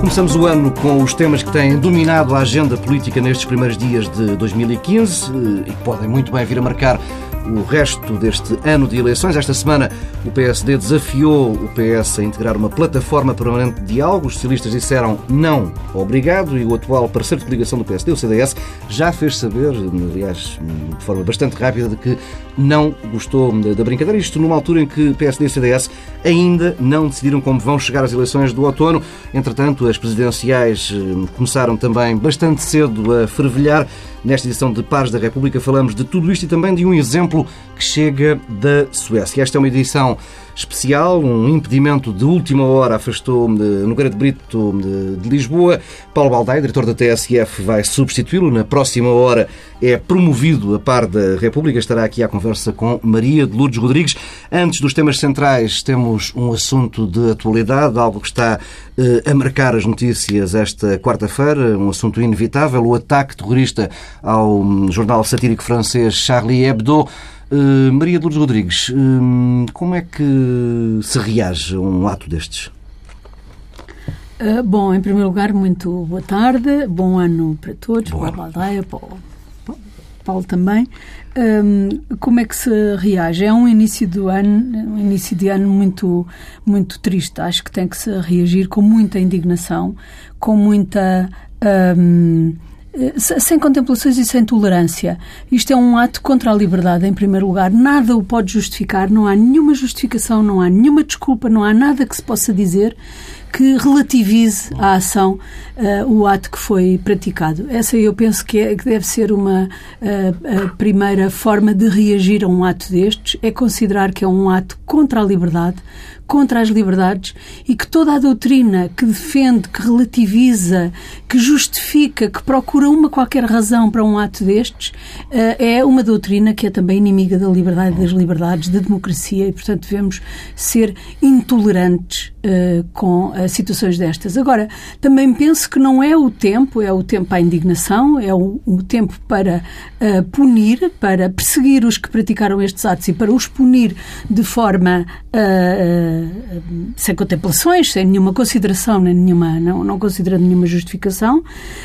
Começamos o ano com os temas que têm dominado a agenda política nestes primeiros dias de 2015 eh, e que podem muito bem vir a marcar o resto deste ano de eleições. Esta semana, o PSD desafiou o PS a integrar uma plataforma permanente de diálogo. Os socialistas disseram não, obrigado, e o atual parceiro de coligação do PSD, o CDS, já fez saber, aliás, de forma bastante rápida, de que não gostou da brincadeira. Isto numa altura em que PSD e CDS ainda não decidiram como vão chegar as eleições do outono. Entretanto, as presidenciais eh, começaram também bastante cedo a fervilhar. Nesta edição de Pares da República falamos de tudo isto e também de um exemplo que chega da Suécia. Esta é uma edição especial, um impedimento de última hora afastou Nogueira de Brito de, Lisboa. Paulo Baldaia, diretor da TSF, vai substituí-lo. Na próxima hora é promovido a par da República. Estará aqui à conversa com Maria de Lourdes Rodrigues. Antes dos temas centrais, temos um assunto de atualidade, algo que está eh, a marcar as notícias esta quarta-feira, um assunto inevitável, o ataque terrorista ao hum, jornal satírico francês Charlie Hebdo. Uh, Maria de Lourdes Rodrigues, uh, como é que se reage a um ato destes? Uh, bom, em primeiro lugar, muito boa tarde, bom ano para todos, boa para a Aldeia, para o Paulo também. Um, como é que se reage? É um início do ano, um início de ano muito, muito triste. Acho que tem que se reagir com muita indignação, com muita. Um, eh, sem contemplações e sem tolerância. Isto é um ato contra a liberdade, em primeiro lugar. Nada o pode justificar, não há nenhuma justificação, não há nenhuma desculpa, não há nada que se possa dizer que relativize a ação, uh, o ato que foi praticado. Essa eu penso que, é, que deve ser uma uh, primeira forma de reagir a um ato destes, é considerar que é um ato contra a liberdade, contra as liberdades e que toda a doutrina que defende, que relativiza, que justifica, que procura uma qualquer razão para um ato destes, eh, é uma doutrina que é também inimiga da liberdade, das liberdades, da democracia e, portanto, devemos ser intolerantes eh, com eh, situações destas. Agora, também penso que não é o tempo, é o tempo à indignação, é o, o tempo para punir, para perseguir os que praticaram estes atos e para os punir de forma sem contemplações, sem nenhuma consideração, nem nenhuma, não, não considerando nenhuma justificação,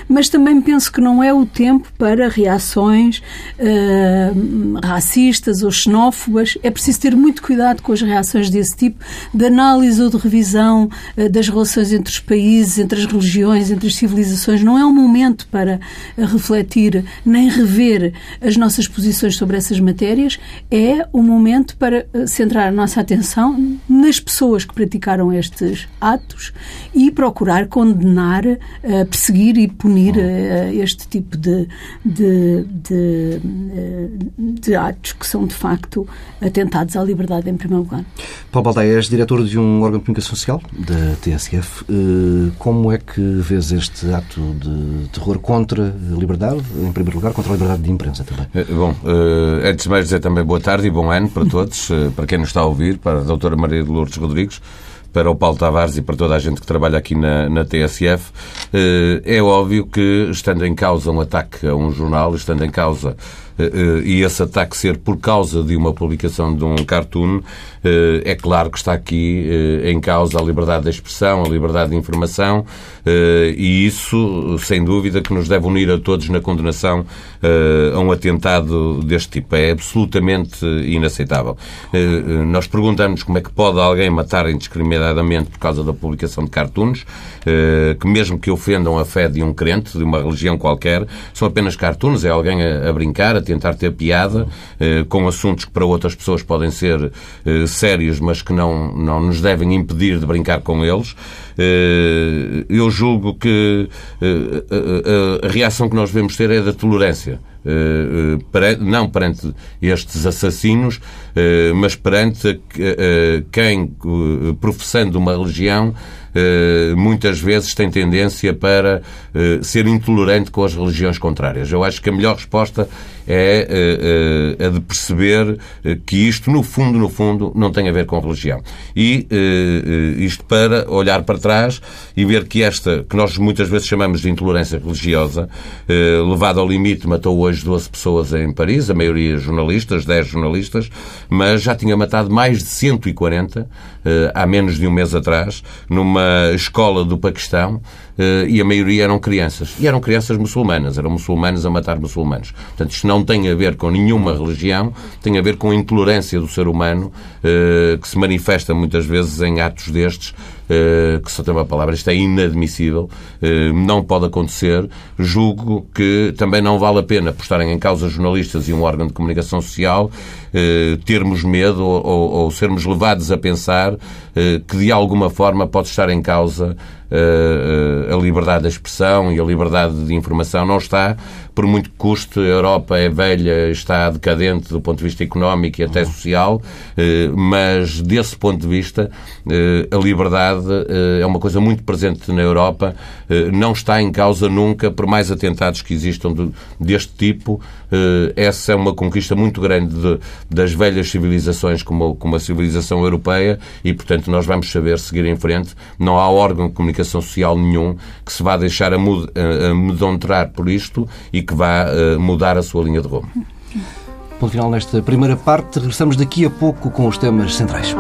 mas também penso que não é o tempo para reações uh, racistas ou xenófobas. É preciso ter muito cuidado com as reações desse tipo, de análise ou de revisão uh, das relações entre os países, entre as religiões, entre as civilizações. Não é um momento para refletir nem rever as nossas posições sobre essas matérias, é o momento para centrar a nossa atenção nas pessoas que praticaram estes atos e procurar condenar, perseguir e punir este tipo de, de, de, eh, de, atos que são, de facto, atentados à liberdade, em primeiro lugar. Paulo Baldaia, és diretor de um órgão de comunicação social, da TSF. Como é que vês este ato de terror contra a liberdade, em primeiro lugar, contra a liberdade de imprensa também? Bom, antes de mais dizer também boa tarde e bom ano para todos, para quem nos está a ouvir, para a doutora Maria de Lourdes Rodrigues, para o Paulo Tavares e para toda a gente que trabalha aqui na, na TSF. Eh, é óbvio que, estando em causa um ataque a um jornal, estando em causa eh, eh, e esse ataque ser por causa de uma publicação de um cartoon, eh, é claro que está aqui em causa a liberdade de expressão, a liberdade de informação e isso, sem dúvida, que nos deve unir a todos na condenação a um atentado deste tipo. É absolutamente inaceitável. Nós perguntamos como é que pode alguém matar indiscriminadamente por causa da publicação de cartoons, que mesmo que ofendam a fé de um crente, de uma religião qualquer, são apenas cartoons, é alguém a, brincar, a tentar ter piada eh, com assuntos que para outras pessoas podem ser eh, sérios, mas que não, não nos devem impedir de brincar com eles. Eh, eu julgo que a reação que nós devemos ter é da tolerância. Não perante estes assassinos, mas perante quem, professando uma religião, eh, muitas vezes tem tendência para eh, ser intolerante com as religiões contrárias. Eu acho que a melhor resposta é eh, a de perceber que isto, no fundo, no fundo, não tem a ver com religião. E isto para olhar para atrás e ver que esta, que nós muitas vezes chamamos de intolerância religiosa, eh, levada ao limite, matou hoje 12 pessoas em Paris, a maioria jornalistas, 10 jornalistas, mas já tinha matado mais de 140 eh, há menos de um mês atrás, numa escola do Paquistão, eh, e a maioria eram crianças. E eram crianças muçulmanas, eram muçulmanos a matar muçulmanos. Portanto, isto não tem a ver com nenhuma religião, tem a ver com a intolerância do ser humano, eh, que se manifesta muitas vezes em atos destes, que só tem uma palavra, isto é inadmissível, não pode acontecer. Julgo que também não vale a pena, por estarem em causa jornalistas e um órgão de comunicação social, termos medo ou, ou sermos levados a pensar que de alguma forma pode estar em causa a liberdade de expressão e a liberdade de informação. Não está, por muito custo, a Europa é velha, está decadente do ponto de vista económico e até social, eh, mas desse ponto de vista, eh, a liberdade eh, é uma coisa muito presente na Europa, não está em causa nunca, por mais atentados que existam deste tipo. Essa é uma conquista muito grande das velhas civilizações, como, como a civilização europeia, e, portanto, nós vamos saber seguir em frente. Não há órgão de comunicação social nenhum que se vá deixar amedrontar por isto e que vá eh, mudar a sua linha de rumo. Ponto final nesta primeira parte. Regressamos daqui a pouco com os temas centrais.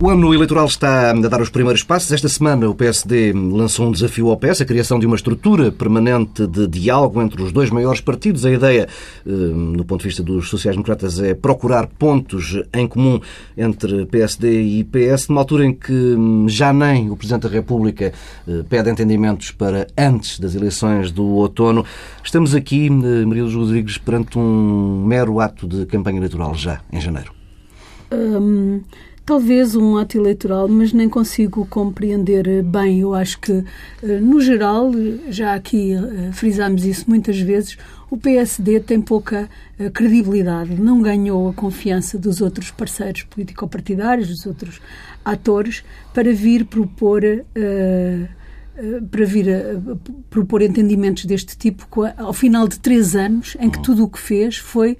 O ano eleitoral está a dar os primeiros passos. Esta semana o PSD lançou um desafio ao PS, a criação de uma estrutura permanente de diálogo entre os dois maiores partidos. A ideia, eh, no ponto de vista dos sociais-democratas, é procurar pontos em comum entre PSD e PS, numa altura em que hum, já nem o Presidente da República eh, pede entendimentos para antes das eleições do outono. Estamos aqui, eh, Maria dos Rodrigues, perante um mero ato de campanha eleitoral já em janeiro. Hum talvez um ato eleitoral, mas nem consigo compreender bem. Eu acho que, eh, no geral, já aqui eh, frisámos isso muitas vezes, o PSD tem pouca eh, credibilidade, não ganhou a confiança dos outros parceiros político-partidários, dos outros atores, para vir propor. Uh, eh, para vir a propor entendimentos deste tipo ao final de três anos em que tudo o que fez foi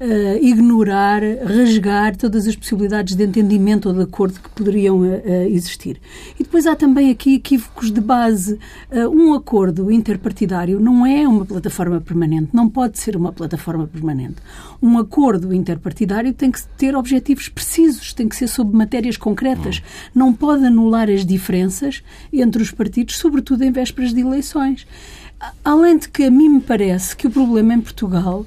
uh, ignorar, rasgar todas as possibilidades de entendimento ou de acordo que poderiam uh, existir. E depois há também aqui equívocos de base. Uh, um acordo interpartidário não é uma plataforma permanente, não pode ser uma plataforma permanente. Um acordo interpartidário tem que ter objetivos precisos, tem que ser sobre matérias concretas, não pode anular as diferenças entre os partidos sobretudo em vésperas de eleições. Além de que a mim me parece que o problema em Portugal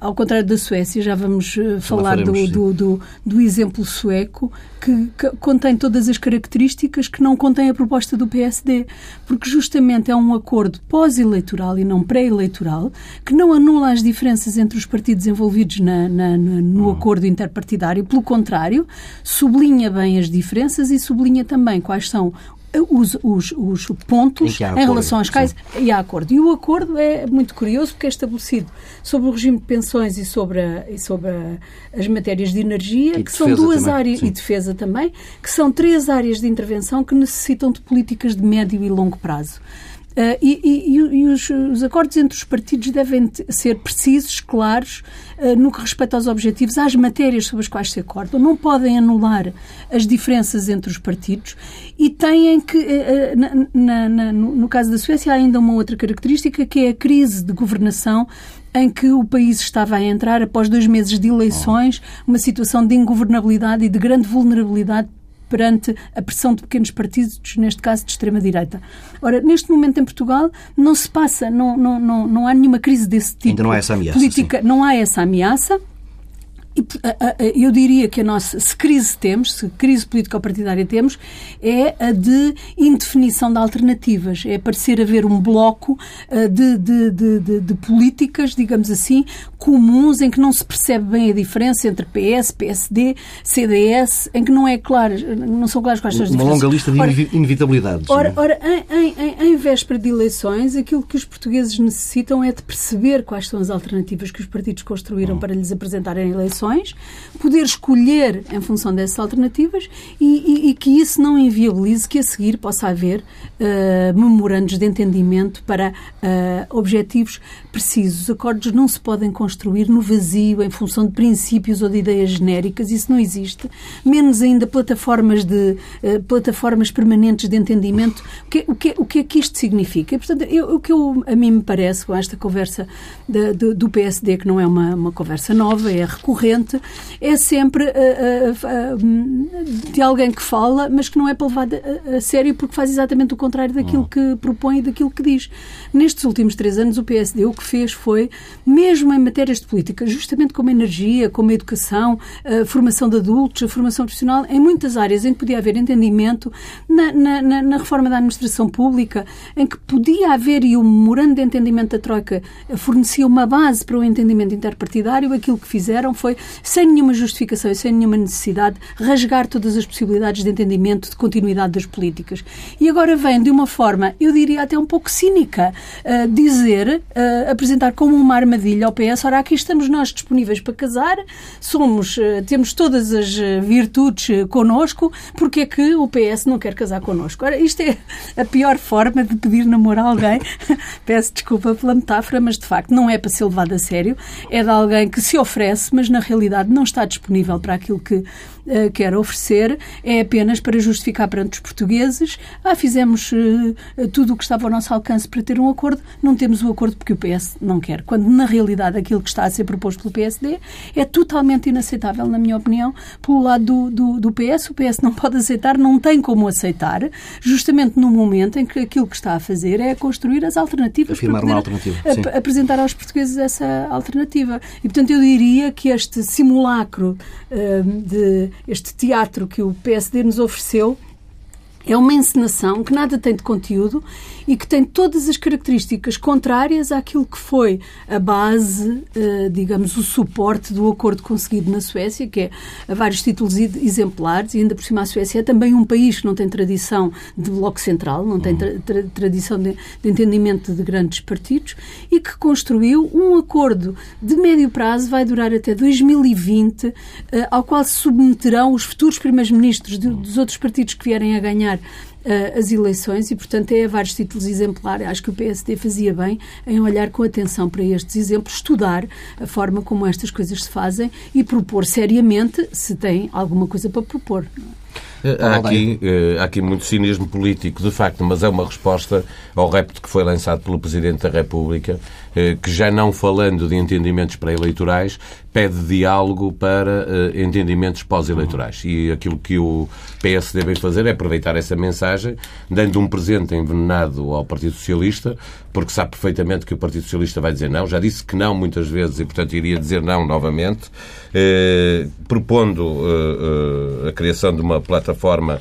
ao contrário da Suécia, já vamos uh, falar do, do, do, do, exemplo sueco, que, que, contém todas as características que não contém a proposta do PSD, porque justamente é um acordo pós-eleitoral e não pré-eleitoral, que não anula as diferenças entre os partidos envolvidos na, na, na, no hum. acordo interpartidário, pelo contrário, sublinha bem as diferenças e sublinha também quais são os, os, os pontos em, em relação às quais e há acordo. E o acordo é muito curioso porque é estabelecido sobre o regime de pensões e sobre, a, e sobre a, as matérias de energia, e que são duas também. áreas, Sim. e defesa também, que são três áreas de intervenção que necessitam de políticas de médio e longo prazo. Uh, e, e, e os, os, acordos entre os partidos devem ser precisos, claros, uh, no que respeita aos objetivos, às matérias sobre as quais se acordam. Não podem anular as diferenças entre os partidos e têm que, uh, na, na, no, no caso da Suécia, há ainda uma outra característica que é a crise de governação em que o país estava a entrar após dois meses de eleições, uma situação de ingovernabilidade e de grande vulnerabilidade perante a pressão de pequenos partidos, neste caso de extrema-direita. Ora, neste momento em Portugal não se passa, não, não, não, não há nenhuma crise desse tipo. Ainda não há essa ameaça. Política, sim. não há essa ameaça. Eu diria que a nossa, se crise temos, se crise político-partidária temos, é a de indefinição de alternativas. É parecer haver um bloco de, de, de, de, políticas, digamos assim, comuns, em que não se percebe bem a diferença entre PS, PSD, CDS, em que não é claro, não são claras quais são as diferenças. Uma longa lista de ora, inevitabilidades. Ora, é? ora em, em, em véspera de eleições, aquilo que os portugueses necessitam é de perceber quais são as alternativas que os partidos construíram hum. para lhes apresentarem eleições opções, poder escolher em função dessas alternativas e, e, e que isso não inviabilize que a seguir possa haver uh, memorandos de entendimento para uh, objetivos precisos. Os acordos não se podem construir no vazio, em função de princípios ou de ideias genéricas, isso não existe. Menos ainda plataformas, de, uh, plataformas permanentes de entendimento. O que, o, que, o que é que isto significa? E, portanto, eu, o que eu, a mim me parece, com esta conversa de, de, do PSD, que não é uma, uma conversa nova, é é sempre de alguém que fala, mas que não é para levar a, a sério porque faz exatamente o contrário daquilo que propõe e daquilo que diz. Nestes últimos três anos, o PSD o que fez foi, mesmo em matérias de política, justamente como a energia, como a educação, a formação de adultos, a formação profissional, em muitas áreas em que podia haver entendimento, na, na, na reforma da administração pública, em que podia haver, e o memorando de entendimento da Troika fornecia uma base para o entendimento interpartidário, aquilo que fizeram foi, sem nenhuma justificação e sem nenhuma necessidade, rasgar todas as possibilidades de entendimento, de continuidade das políticas. E agora vem de uma forma, eu diria até um pouco cínica, uh, dizer, uh, apresentar como uma armadilha ao PS, ora, aqui estamos nós disponíveis para casar, somos, uh, temos todas as virtudes connosco, porque é que o PS não quer casar connosco? Ora, isto é a pior forma de pedir namoro a alguém. Peço desculpa pela metáfora, mas de facto não é para ser levado a sério. É de alguém que se oferece, mas na realidade não está disponível para aquilo que uh, quer oferecer é apenas para justificar perante os portugueses ah, fizemos uh, tudo o que estava ao nosso alcance para ter um acordo, não temos o acordo porque o PS não quer. Quando, na realidade, aquilo que está a ser proposto pelo PSD é totalmente inaceitável, na minha opinião, pelo lado do, do, do PS. O PS não pode aceitar, não tem como aceitar, justamente no momento em que aquilo que está a fazer é construir as alternativas Afirmar para uma alternativa. Ap apresentar aos portugueses essa alternativa. E, portanto, eu diria que este simulacro uh, de este teatro que o PSD nos ofereceu é uma encenação que nada tem de conteúdo e que tem todas as características contrárias àquilo que foi a base, eh, digamos, o suporte do acordo conseguido na Suécia, que é a vários títulos exemplares, e ainda por cima a Suécia é também um país que não tem tradição de bloco central, não tem tra tra tradição de, de, entendimento de grandes partidos, e que construiu um acordo de médio prazo, vai durar até 2020, eh, ao qual se submeterão os futuros primeiros-ministros dos outros partidos que vierem a ganhar uh, as eleições e, portanto, é a vários títulos exemplares. Acho que o PSD fazia bem em olhar com atenção para estes exemplos, estudar a forma como estas coisas se fazem e propor seriamente se tem alguma coisa para propor. Eh, há aqui, eh, há aqui muito cinismo político, de facto, mas é uma resposta ao repto que foi lançado pelo Presidente da República, que já não falando de entendimentos pré-eleitorais, pede diálogo para uh, entendimentos pós-eleitorais. E aquilo que o PS deve fazer é aproveitar essa mensagem, dando um presente envenenado ao Partido Socialista, porque sabe perfeitamente que o Partido Socialista vai dizer não. Já disse que não muitas vezes e, portanto, iria dizer não novamente, eh, propondo eh, a criação de uma plataforma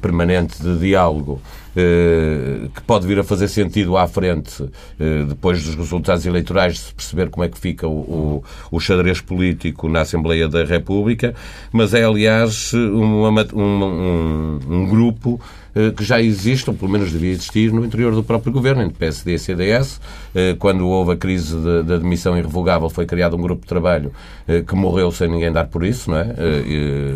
permanente de diálogo eh, que pode vir a fazer sentido à frente, eh, depois dos resultados eleitorais, de se perceber como é que fica o, o, xadrez político na Assembleia da República, mas é, aliás, uma, um, um grupo eh, que já existe, ou pelo menos devia existir, no interior do próprio governo, entre PSD e CDS. Eh, quando houve a crise da admissão irrevogável, foi criado um grupo de trabalho eh, que morreu sem ninguém dar por isso, não é?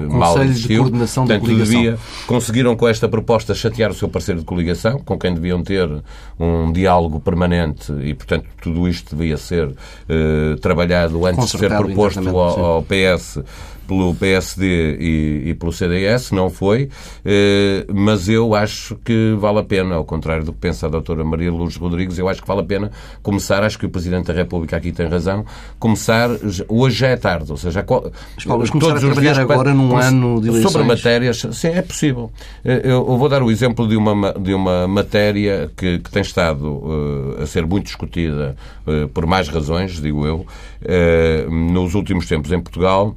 Mal existiu. de coordenação Portanto, da coligação. Devia, conseguiram com esta proposta chatear o seu parceiro de coligação, com quem deviam ter um diálogo permanente e, portanto, tudo isto devia ser trabalhado antes de ser proposto ao, ao PS pelo PSD e, e, pelo CDS, não foi, eh, mas eu acho que vale a pena, ao contrário do que pensa a doutora Maria Luz Rodrigues, eu acho que vale a pena começar, acho que o Presidente da República aqui tem razão, começar, hoje já é tarde, ou seja, As todos começar a trabalhar agora num ano de eleições. Sobre matérias, sim, é possível. Eh, eu vou dar o exemplo de uma, de uma matéria que, que tem estado uh, a ser muito discutida uh, por mais razões, digo eu, uh, nos últimos tempos em Portugal,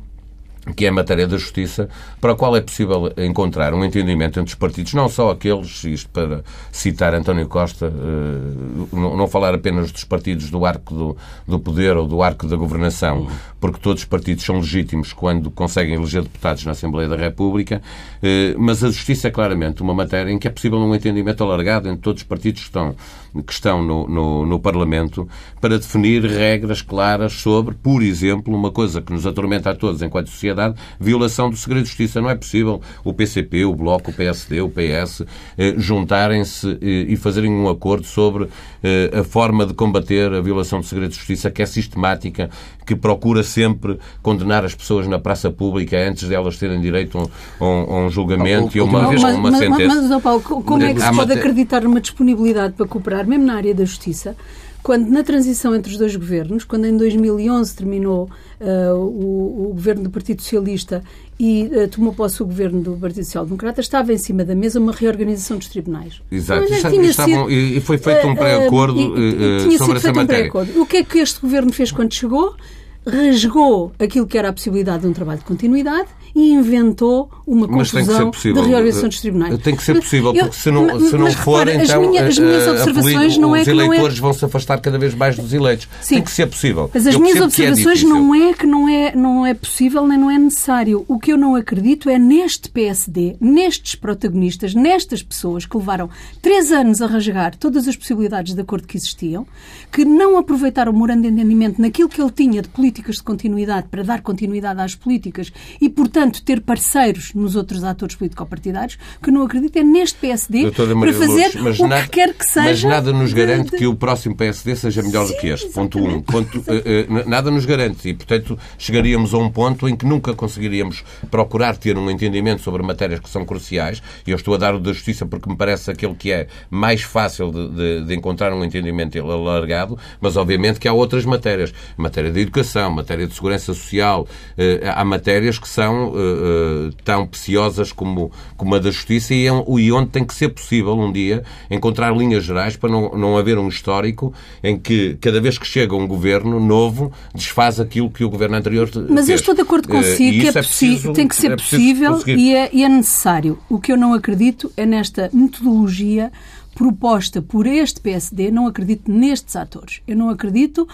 que é a matéria da justiça, para a qual é possível encontrar um entendimento entre os partidos, não só aqueles, isto para citar António Costa, eh, não falar apenas dos partidos do arco do, poder ou do arco da governação, porque todos os partidos são legítimos quando conseguem eleger deputados na Assembleia da República, eh, mas a justiça é claramente uma matéria em que é possível um entendimento alargado entre todos os partidos que estão, que estão no, no, no Parlamento para definir regras claras sobre, por exemplo, uma coisa que nos atormenta a todos enquanto sociedade, sociedade, violação do segredo de justiça. Não é possível o PCP, o Bloco, o PSD, o PS eh, juntarem-se eh, e fazerem um acordo sobre eh, a forma de combater a violação do segredo de justiça, que é sistemática, que procura sempre condenar as pessoas na praça pública antes de elas terem direito a um, a um julgamento e a uma, mas, uma mas, sentença. Mas, Paulo, como é que se pode acreditar numa disponibilidade para cooperar, mesmo na área da justiça, quando na transição entre os dois governos, quando em 2011 terminou uh, o, o, governo do Partido Socialista e uh, tomou posse o governo do Partido Social Democrata, estava em cima da mesa uma reorganização dos tribunais. Exato. Estavam, sido, e foi feito um eh, pré-acordo uh, sobre essa matéria. Um o que é que este governo fez quando chegou? rasgou aquilo que era a possibilidade de um trabalho de continuidade e inventou uma confusão de reorganização dos tribunais. Tem que ser possível, porque se não, se não for, repara, então as minhas, as minhas observações a, não é os eleitores não é... vão se afastar cada vez mais dos eleitos. Sim, Tem que ser possível. Mas as eu minhas é observações é não é que não é, não é possível nem não é necessário. O que eu não acredito é neste PSD, nestes protagonistas, nestas pessoas que levaram três anos a rasgar todas as possibilidades de acordo que existiam, que não aproveitaram o morando de entendimento naquilo que ele tinha de políticas de continuidade para dar continuidade às políticas e, portanto, ter parceiros nos outros atores político-partidários, que não acredito é neste PSD para fazer Lourdes, o nada, que quer que seja. Mas nada nos garante de... que o próximo PSD seja melhor Sim, do que este. Exatamente. Ponto um. Ponto, uh, uh, nada nos garante. E, portanto, chegaríamos a um ponto em que nunca conseguiríamos procurar ter um entendimento sobre matérias que são cruciais. E eu estou a dar o da justiça porque me parece aquele que é mais fácil de, de, de encontrar um entendimento alargado, mas obviamente que há outras matérias. Matéria de educação, matéria de segurança social. Uh, há matérias que são tão preciosas como, como a da justiça e, e onde tem que ser possível um dia encontrar linhas gerais para não, não haver um histórico em que cada vez que chega um governo novo desfaz aquilo que o governo anterior Mas fez. eu estou de acordo consigo que é, é preciso, tem que ser é possível e é, e é necessário. O que eu não acredito é nesta metodologia proposta por este PSD, não acredito nestes atores. Eu não acredito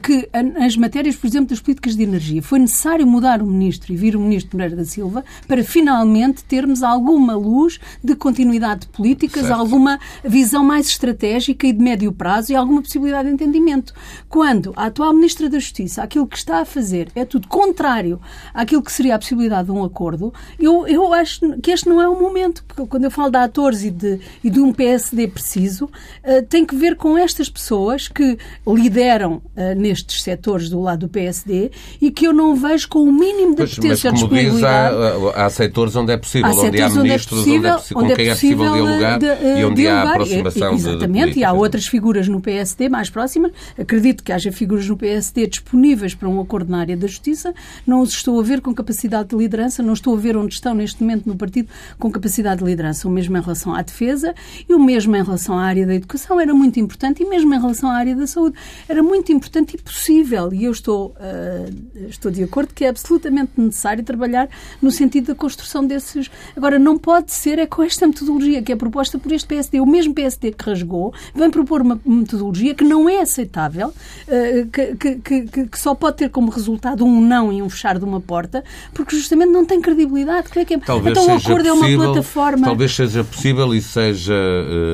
que as matérias, por exemplo, das políticas de energia, foi necessário mudar o ministro e vir o ministro Moreira da Silva para finalmente termos alguma luz de continuidade de políticas, certo. alguma visão mais estratégica e de médio prazo e alguma possibilidade de entendimento. Quando a atual ministra da Justiça, aquilo que está a fazer é tudo contrário àquilo que seria a possibilidade de um acordo, eu, eu acho que este não é o momento. Quando eu falo de atores e de, e de um PSD preciso, uh, tem que ver com estas pessoas que lideram uh, nestes setores do lado do PSD e que eu não vejo com o mínimo de potência mas, como diz, há, há setores onde é possível, há onde há ministros, onde é possível, onde é, onde é quem é possível dialogar de, de, e onde dialogar. há aproximação Exatamente, de, de e há outras figuras no PSD mais próximas. Acredito que haja figuras no PSD disponíveis para um acordo na área da justiça. Não os estou a ver com capacidade de liderança, não estou a ver onde estão neste momento no partido com capacidade de liderança. O mesmo em relação à defesa e o mesmo em relação à área da educação era muito importante e mesmo em relação à área da saúde era muito importante e possível. E eu estou, uh, estou de acordo que é absolutamente necessário trabalhar no sentido da construção desses. Agora, não pode ser é com esta metodologia que é proposta por este PSD. O mesmo PSD que rasgou vem propor uma metodologia que não é aceitável, uh, que, que, que, que, só pode ter como resultado um não e um fechar de uma porta, porque justamente não tem credibilidade. Que é que é? Talvez então o acordo possível, é uma plataforma. Talvez seja possível e seja. Uh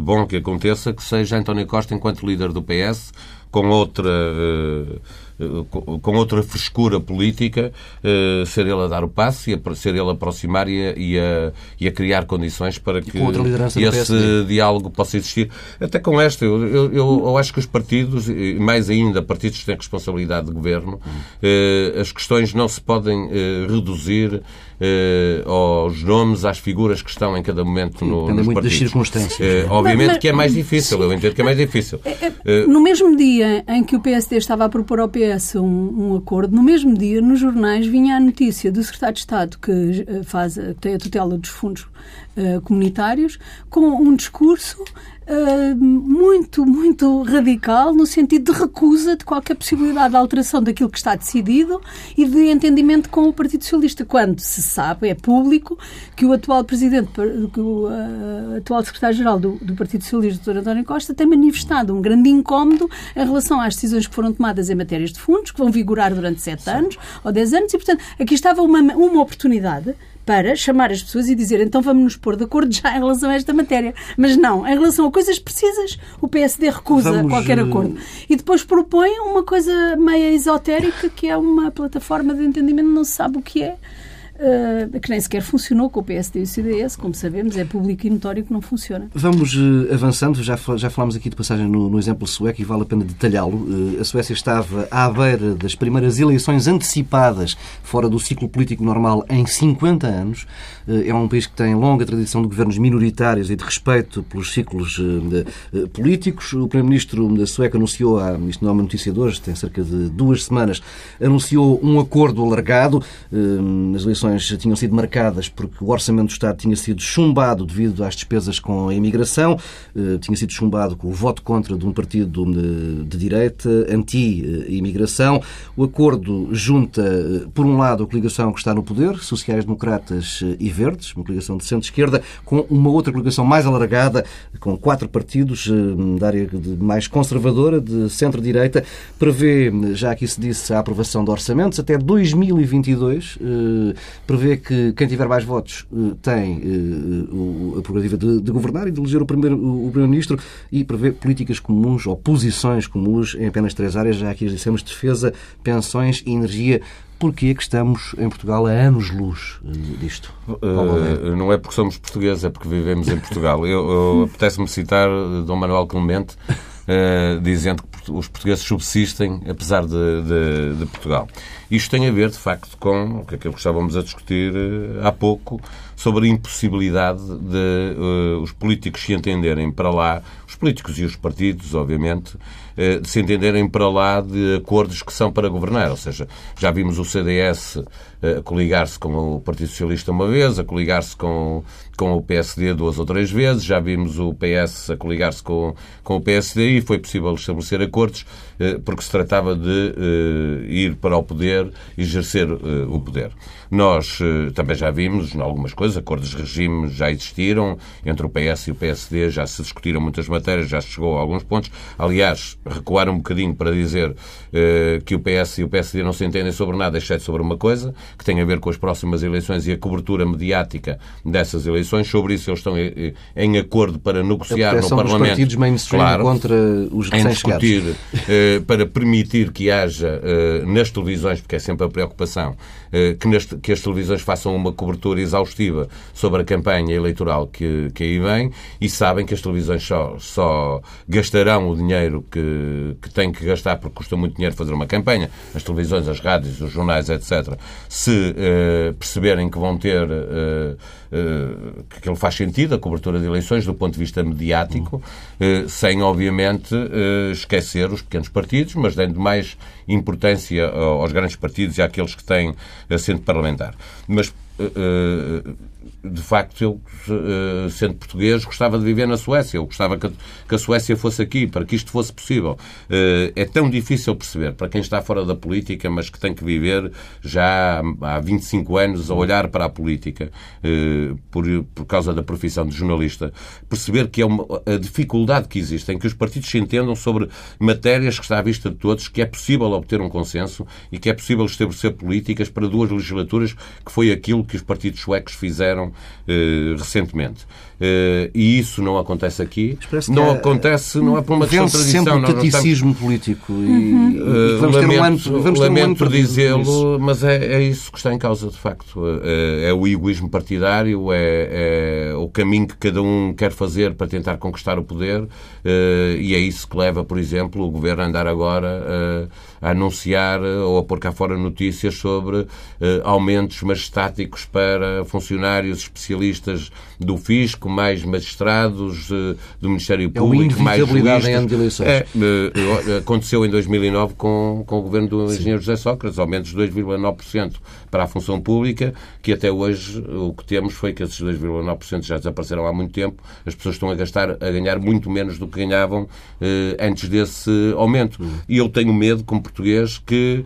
bom que aconteça que seja António Costa, enquanto líder do PS, com outra uh, com outra frescura política, eh, ser ele a dar o passo e a, ser ele a aproximar e a, e a, e a criar condições para que esse diálogo possa existir. Até com esta, eu, eu, eu, acho que os partidos, e mais ainda partidos que têm responsabilidade de governo, hum. as questões não se podem reduzir aos nomes, às figuras que estão em cada momento no, nos muito partidos. das circunstâncias. obviamente mas, mas, que é mais difícil, sim. eu entendo que é mais difícil. É, é, no mesmo dia em que o PSD estava a propor ao PS tivesse um, um, acordo, no mesmo dia, nos jornais, vinha a notícia do secretário de Estado que uh, faz, tem a tutela dos fundos uh, comunitários, com um discurso uh, muito, muito radical, no sentido de recusa de qualquer possibilidade de alteração daquilo que está decidido e de entendimento com o Partido Socialista, quando se sabe, é público, que o atual presidente, que o uh, atual secretário-geral do, do, Partido Socialista, Dr. António Costa, tem manifestado um grande incómodo em relação às decisões que foram tomadas em matérias de fundos, que vão vigorar durante sete anos ou dez anos, e, portanto, aqui estava uma, uma oportunidade para chamar as pessoas e dizer então vamos nos pôr de acordo já em relação a esta matéria. Mas não, em relação a coisas precisas, o PSD recusa vamos... qualquer acordo. E depois propõe uma coisa meia esotérica que é uma plataforma de entendimento, não se sabe o que é. Uh, que nem sequer funcionou com o PSD e o CDS, como sabemos, é público e notório que não funciona. Vamos uh, avançando, já, já falámos aqui de passagem no, no exemplo sueco e vale a pena detalhá-lo. Uh, a Suécia estava à beira das primeiras eleições antecipadas fora do ciclo político normal em 50 anos. é um país que tem longa tradição de governos minoritários e de respeito pelos ciclos políticos. O Primeiro-Ministro da Sueca anunciou, há, isto não é uma notícia de hoje, tem cerca de duas semanas, anunciou um acordo alargado nas eleições eleições tinham sido marcadas porque o Orçamento do Estado tinha sido chumbado devido às despesas com a imigração, eh, tinha sido chumbado com o voto contra de um partido de direita, anti-imigração. O acordo junta, eh, por um lado, a coligação que está no poder, sociais-democratas eh, e verdes, uma coligação de centro-esquerda, com uma outra coligação mais alargada, com quatro partidos da área mais conservadora, de centro-direita, prevê, já aqui se disse, a aprovação de orçamentos até 2022 prevê que quem tiver mais votos eh, tem eh, a prerrogativa de, de, governar e de eleger o Primeiro-Ministro e prevê políticas comuns ou posições comuns em apenas três áreas, já aqui as dissemos, defesa, pensões e energia. Porquê que estamos em Portugal a anos-luz eh, disto? Uh, não é porque somos portugueses, é porque vivemos em Portugal. Eu, eu apetece-me citar Dom Manuel Clemente, uh, dizendo que os portugueses subsistem apesar de, de, de Portugal. Isto tem a ver, de facto, com o que aquilo que estávamos a discutir uh, há pouco, sobre a impossibilidade de uh, os políticos se entenderem para lá, os políticos e os partidos, obviamente, uh, de se entenderem para lá de acordos que são para governar. Ou seja, já vimos o CDS a coligar-se com o Partido Socialista uma vez, a coligar-se com, com o PSD duas ou três vezes, já vimos o PS a coligar-se com, com o PSD e foi possível estabelecer acordos porque se tratava de ir para o poder poder, exercer o poder. Nós também já vimos em algumas coisas, acordos de regime já existiram, entre o PS e o PSD já se discutiram muitas matérias, já se chegou a alguns pontos. Aliás, recuar um bocadinho para dizer que o PS e o PSD não se entendem sobre nada, exceto sobre uma coisa, que tem a ver com as próximas eleições e a cobertura mediática dessas eleições. Sobre isso eles estão em acordo para negociar no Parlamento. Dos partidos mainstream claro, contra os em discutir para permitir que haja nas televisões porque é sempre a preocupação, eh, que, que as televisões façam uma cobertura exaustiva sobre a campanha eleitoral que, que aí vem e sabem que as televisões só, só gastarão o dinheiro que, que têm que gastar porque custa muito dinheiro fazer uma campanha, as televisões, as rádios, os jornais, etc., se uh, perceberem que vão ter uh, uh, que aquilo faz sentido, a cobertura de eleições do ponto de vista mediático, sem, obviamente, esquecer os pequenos partidos, mas dando mais importância aos grandes partidos e àqueles que têm assento parlamentar. Mas de facto, eu, eh, sendo português, gostava de viver na Suécia. Eu gostava que a Suécia fosse aqui, para que isto fosse possível. Eh, é tão difícil perceber, para quem está fora da política, mas que tem que viver já há 25 anos a olhar para a política, eh, por, por causa da profissão de jornalista, perceber que é uma, a dificuldade que existe em que os partidos se entendam sobre matérias que está à vista de todos, que é possível obter um consenso e que é possível estabelecer políticas para duas legislaturas, que foi aquilo que os partidos suecos fizeram recentemente. Uh, e isso não acontece aqui. Não acontece, não é por uma questão de tradição. sempre o taticismo estamos... político. E, uhum. e vamos lamento, ter um ano, vamos lamento um dizê-lo, mas é, é, isso que está em causa, de facto. É, é o egoísmo partidário, é, é, o caminho que cada um quer fazer para tentar conquistar o poder, uh, e é isso que leva, por exemplo, o governo a andar agora a anunciar ou a pôr cá fora notícias sobre aumentos majestáticos para funcionários especialistas do fisco Público, mais magistrados uh, do Ministério é Público, mais juízes. em ano de eleições. É, aconteceu em 2009 com, com o governo do engenheiro José Sócrates, aumentos de 2,9% para a função pública, que até hoje o que temos foi que esses 2,9% já desapareceram há muito tempo, as pessoas estão a gastar, a ganhar muito menos do que ganhavam antes desse aumento. E eu tenho medo, como português, que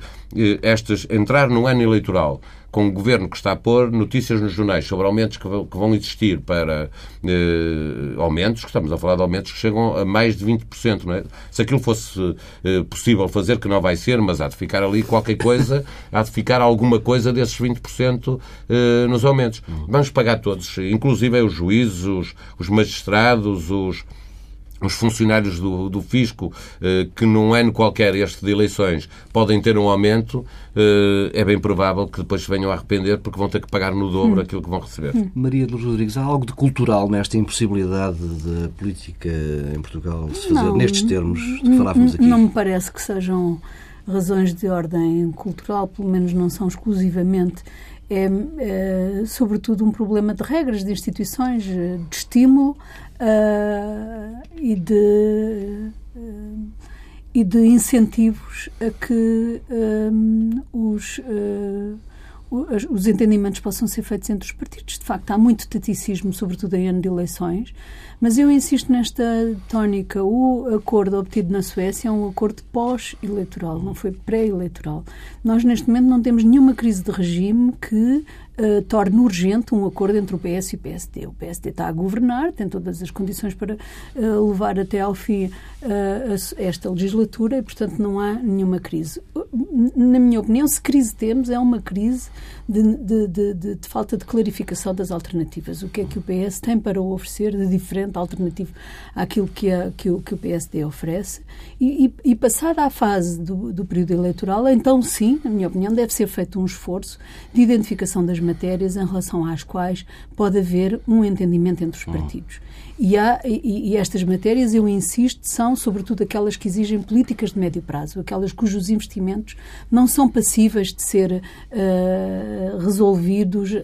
estas, entrar no ano eleitoral com um governo que está a pôr notícias nos jornais sobre aumentos que vão existir para eh, aumentos, que estamos a falar de aumentos que chegam a mais de 20%. Não é? Se aquilo fosse eh, possível fazer, que não vai ser, mas há de ficar ali qualquer coisa, há de ficar alguma coisa desses 20% eh, nos aumentos. Vamos pagar todos, inclusive os juízes, os, os magistrados, os os funcionários do, do fisco, eh, que num ano qualquer este de eleições podem ter um aumento, eh, é bem provável que depois se venham a arrepender porque vão ter que pagar no dobro hum. aquilo que vão receber. Hum. Maria de Rodrigues, há algo de cultural nesta impossibilidade da política em Portugal de se fazer não, nestes termos que falávamos aqui? Não me parece que sejam razões de ordem cultural, pelo menos não são exclusivamente é, é, sobretudo um problema de regras, de instituições, de estímulo uh, e de uh, e de incentivos a que um, os os entendimentos possam ser feitos entre os partidos. De facto, há muito taticismo, sobretudo em ano de eleições, mas eu insisto nesta tónica. O acordo obtido na Suécia é um acordo pós-eleitoral, não foi pré-eleitoral. Nós, neste momento, não temos nenhuma crise de regime que uh, torne urgente um acordo entre o PS e o PSD. O PSD está a governar, tem todas as condições para uh, levar até ao fim uh, esta legislatura e, portanto, não há nenhuma crise. Na minha opinião, se crise temos, é uma crise de, de, de, de, falta de clarificação das alternativas. O que é que o PS tem para oferecer de diferente, alternativo àquilo que, a, que, o, que o PSD oferece? E, e, e passada a fase do, do período eleitoral, então sim, na minha opinião, deve ser feito um esforço de identificação das matérias em relação às quais pode haver um entendimento entre os hum. partidos. E, há, e, e, estas matérias, eu insisto, são sobretudo aquelas que exigem políticas de médio prazo, aquelas cujos investimentos não são passíveis de ser uh, resolvidos uh,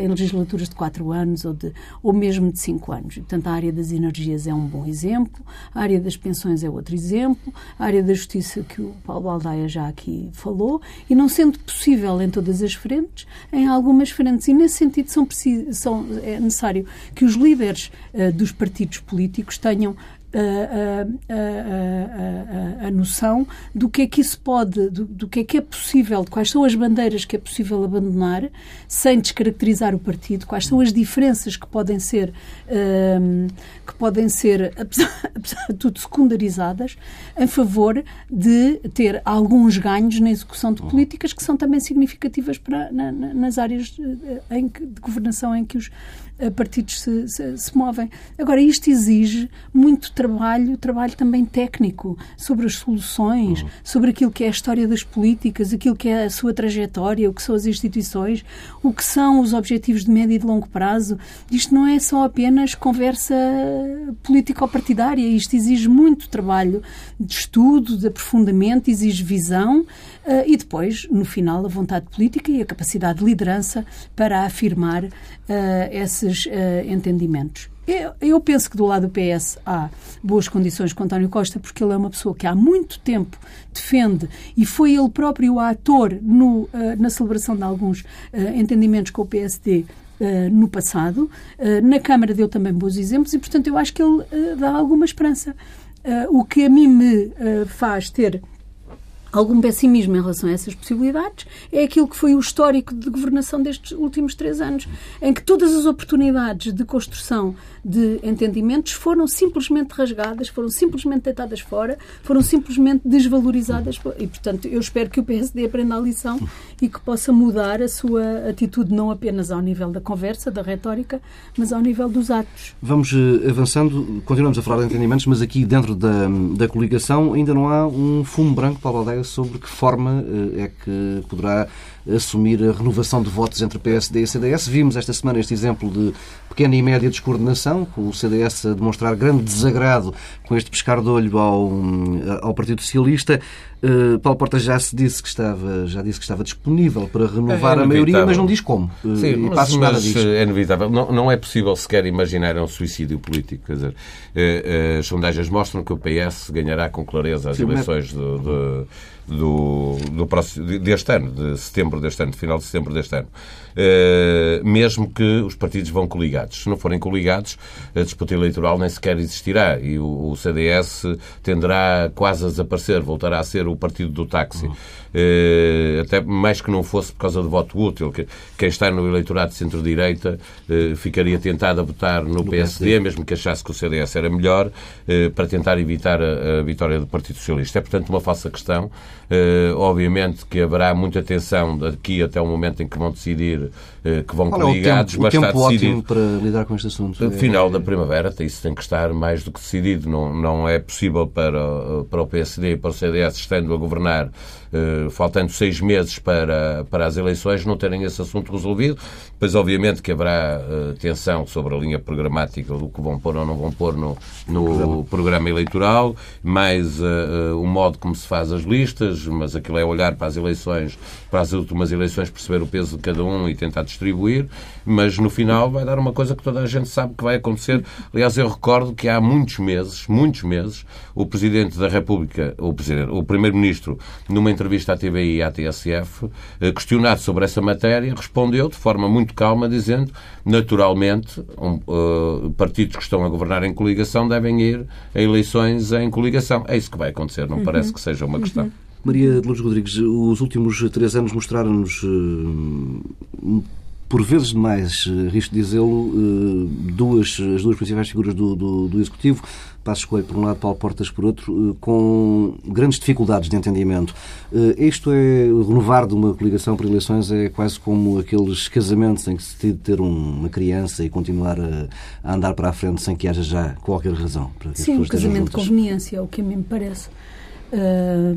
em legislaturas de quatro anos ou, de, ou mesmo de cinco anos. Portanto, a área das energias é um bom exemplo, a área das pensões é outro exemplo, a área da justiça que o Paulo Baldaia já aqui falou, e não sendo possível em todas as frentes, em algumas frentes. E nesse sentido são, são é necessário que os líderes uh, dos partidos políticos tenham a, a, a, a, noção do que é que isso pode, do, do, que é que é possível, de quais são as bandeiras que é possível abandonar sem descaracterizar o partido, quais são as diferenças que podem ser, um, que podem ser apesar, apesar de tudo, secundarizadas em favor de ter alguns ganhos na execução de políticas que são também significativas para, na, nas áreas em que, de governação em que os partidos se, se, se, movem. Agora, isto exige muito trabalho, trabalho também técnico, sobre as soluções, uhum. sobre aquilo que é a história das políticas, aquilo que é a sua trajetória, o que são as instituições, o que são os objetivos de médio e de longo prazo. Isto não é só apenas conversa político-partidária, isto exige muito trabalho de estudo, de aprofundamento, exige visão uh, e depois, no final, a vontade política e a capacidade de liderança para afirmar uh, esses uh, entendimentos. Eu, eu, penso que do lado do PS há boas condições com António Costa, porque ele é uma pessoa que há muito tempo defende e foi ele próprio ator no, na celebração de alguns entendimentos com o PSD Uh, no passado. Uh, na Câmara deu também bons exemplos e, portanto, eu acho que ele uh, dá alguma esperança. o que a mim me faz ter algum pessimismo em relação a essas possibilidades é aquilo que foi o histórico de governação destes últimos três anos, em que todas as oportunidades de construção de entendimentos foram simplesmente rasgadas, foram simplesmente deitadas fora, foram simplesmente desvalorizadas e, portanto, eu espero que o PSD aprenda a lição e que possa mudar a sua atitude não apenas ao nível da conversa, da retórica, mas ao nível dos atos. Vamos eh, avançando, continuamos a falar de entendimentos, mas aqui dentro da, da coligação ainda não há um fumo branco para a aldeia sobre que forma é que poderá assumir a renovação de votos entre PSD e CDS. Vimos esta semana este exemplo de pequena e média descoordenação, com o CDS a demonstrar grande desagrado com este pescar de olho ao, ao Partido Socialista. Uh, Paulo Porta já se disse que estava, já disse que estava disponível para renovar é a maioria, mas não diz como. Uh, Sim, mas, mas é inevitável. Não, não é possível sequer imaginar um suicídio político. Quer dizer, uh, as sondagens mostram que o PS ganhará com clareza as Sim, eleições mas... do, do do, do próximo, deste ano, de setembro deste ano, de final de setembro deste ano. Uh, mesmo que os partidos vão coligados. Se não forem coligados, a disputa eleitoral nem sequer existirá e o, CDS tenderá quase a desaparecer, voltará a ser o partido do táxi. Uhum. Uh, até mais que não fosse por causa do voto útil. Que, quem está no eleitorado de centro-direita uh, ficaria tentado a votar no, no PSD, PSD, mesmo que achasse que o CDS era melhor, para tentar evitar a, vitória do Partido Socialista. É, portanto, uma falsa questão. Obviamente que haverá muita atenção daqui até o momento em que vão decidir uh, que vão coligados, mas está decidido. para lidar com este assunto? Uh, final da primavera, isso tem que estar mais do que decidido. Não, não é possível para, para o PSD e para o CDS, estando a governar, faltando seis meses para, para as eleições, não terem esse assunto resolvido. Pois, obviamente, que haverá tensão sobre a linha programática do que vão pôr ou não vão pôr no, no programa. programa eleitoral, mais o modo como se faz as listas mas aquilo é olhar para as eleições, para as últimas eleições, perceber o peso de cada um e tentar distribuir, mas no final vai dar uma coisa que toda a gente sabe que vai acontecer. Aliás, eu recordo que há muitos meses, muitos meses, o Presidente da República, o, o Primeiro-Ministro, numa entrevista à TVI e à TSF, eh, questionado sobre essa matéria, respondeu de forma muito calma, dizendo naturalmente, um, uh, partidos que estão a governar em coligação devem ir a eleições em coligação. É isso que vai acontecer, não uhum. parece que seja uma questão. Uhum. Maria de Lourdes Rodrigues, os últimos três anos mostraram-nos, eh, por vezes demais, eh, risco de dizê-lo, eh, duas, as duas principais figuras do, do, do Executivo, Passo Escolho por um lado, Paulo Portas por outro, com grandes dificuldades de entendimento. Isto é, renovar de uma coligação para eleições é quase como aqueles casamentos em que se decide ter uma criança e continuar a, a andar para a frente sem que haja já qualquer razão para que Sim, um casamento de conveniência, é o que a mim me parece. Ah,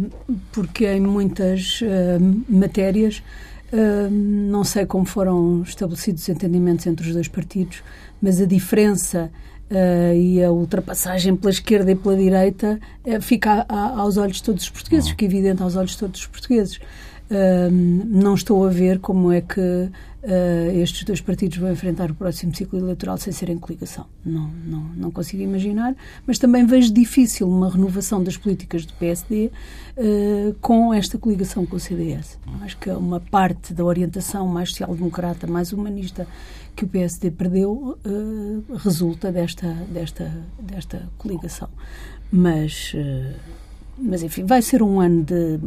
porque em muitas ah, matérias ah, não sei como foram estabelecidos os entendimentos entre os dois partidos, mas a diferença Uh, e a ultrapassagem pela esquerda e pela direita uh, fica a, a, aos olhos de todos os portugueses, fica evidente aos olhos de todos os portugueses. Não estou a ver como é que uh, estes dois partidos vão enfrentar o próximo ciclo eleitoral sem serem coligação. Não, não, não consigo imaginar, mas também vejo difícil uma renovação das políticas do PSD uh, eh, com esta coligação com o CDS. Acho que uma parte da orientação mais social-democrata, mais humanista que o PSD perdeu uh, resulta desta, desta, desta coligação. Mas mas enfim, vai ser um ano de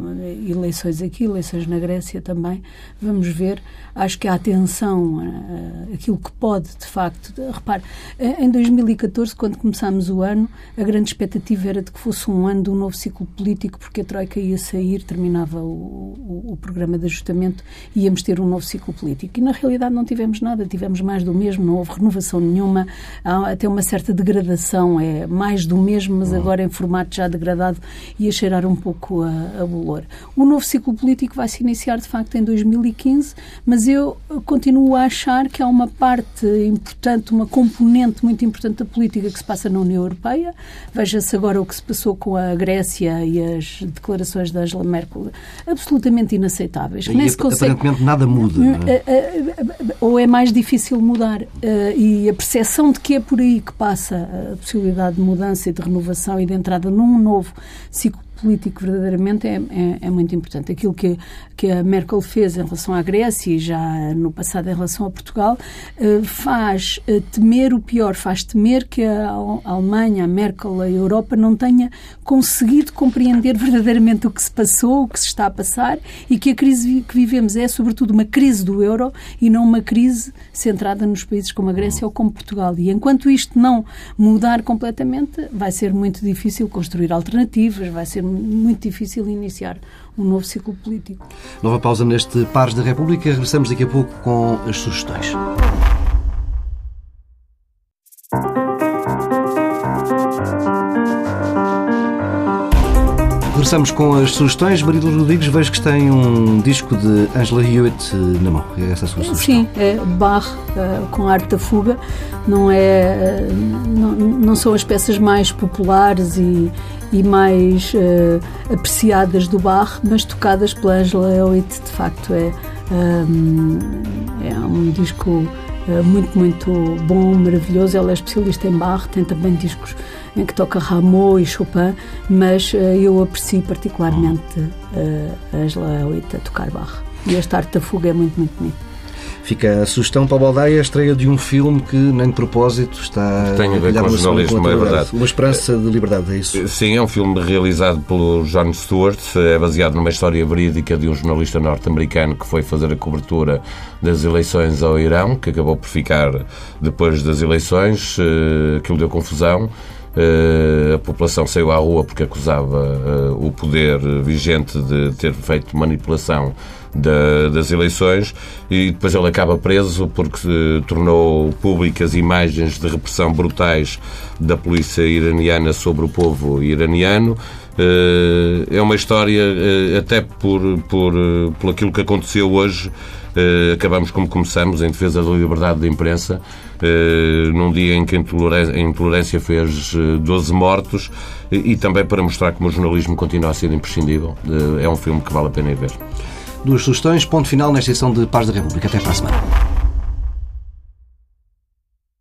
eleições aqui, eleições na Grécia também. Vamos ver. Acho que a atenção, uh, aquilo que pode, de facto. Repare, uh, em 2014, quando começámos o ano, a grande expectativa era de que fosse um ano de um novo ciclo político, porque a Troika ia sair, terminava o, o, o programa de ajustamento e íamos ter um novo ciclo político. E na realidade não tivemos nada, tivemos mais do mesmo, não houve renovação nenhuma, há até uma certa degradação, é mais do mesmo, mas uhum. agora em formato já degradado e a cheirar um pouco a, a bolor. O novo ciclo político vai se iniciar, de facto, em 2015, mas eu continuo a achar que há uma parte importante, uma componente muito importante da política que se passa na União Europeia. Veja-se agora o que se passou com a Grécia e as declarações da Angela Merkel, absolutamente inaceitáveis. E nem se consegue... aparentemente nada muda. É? Eh, eh, ou é mais difícil mudar. Eh, e a percepção de que é por aí que passa a possibilidade de mudança e de renovação e de entrada num novo ciclo político verdadeiramente é, é, é, muito importante. Aquilo que, que a Merkel fez em relação à Grécia e já no passado em relação a Portugal eh, faz eh, temer o pior, faz temer que a, Alemanha, a Merkel, a Europa não tenha conseguido compreender verdadeiramente o que se passou, o que se está a passar e que a crise que vivemos é sobretudo uma crise do euro e não uma crise centrada nos países como a Grécia ou como Portugal. E enquanto isto não mudar completamente, vai ser muito difícil construir alternativas, vai ser muito difícil iniciar um novo ciclo político. Nova pausa neste Pares da República. Regressamos daqui a pouco com as sugestões. Regressamos com as sugestões. Marido Rodrigues, vejo que tem um disco de Angela Hewitt na mão. É essa a sua sugestão? Sim, é Bach uh, com arte da fuga. Não, é, uh, não, não, são as peças mais populares e, e mais uh, apreciadas do Bach, mas tocadas pela Angela Hewitt. De facto, é, um, é um disco muito, muito bom, maravilhoso. Ela é especialista em Bach, tem também discos em que toca Rameau e Chopin, mas uh, eu aprecio particularmente a Angela Hewitt a tocar Bach. E esta arte da fuga é muito, muito bonita. Fica a sugestão para o Baldaia, a estreia de um filme que, nem de propósito, está Tem a ver com o jornalismo, é verdade. Uma esperança de liberdade, é isso? Sim, é um filme realizado pelo John Stewart, é baseado numa história verídica de um jornalista norte-americano que foi fazer a cobertura das eleições ao Irão, que acabou por ficar depois das eleições, eh, aquilo deu confusão. A população saiu à rua porque acusava o poder vigente de ter feito manipulação da, das eleições e depois ele acaba preso porque tornou públicas imagens de repressão brutais da polícia iraniana sobre o povo iraniano. Uh, é uma história, até por, por, por aquilo que aconteceu hoje, acabamos como começamos, em defesa da liberdade da imprensa, eh, num dia em que a intolerância fez 12 eh, mortos e também para mostrar como o jornalismo continua a ser imprescindível. Eh, é um filme que vale a pena ir ver. Duas sugestões, ponto final nesta edição de Paz da República. Até para a semana.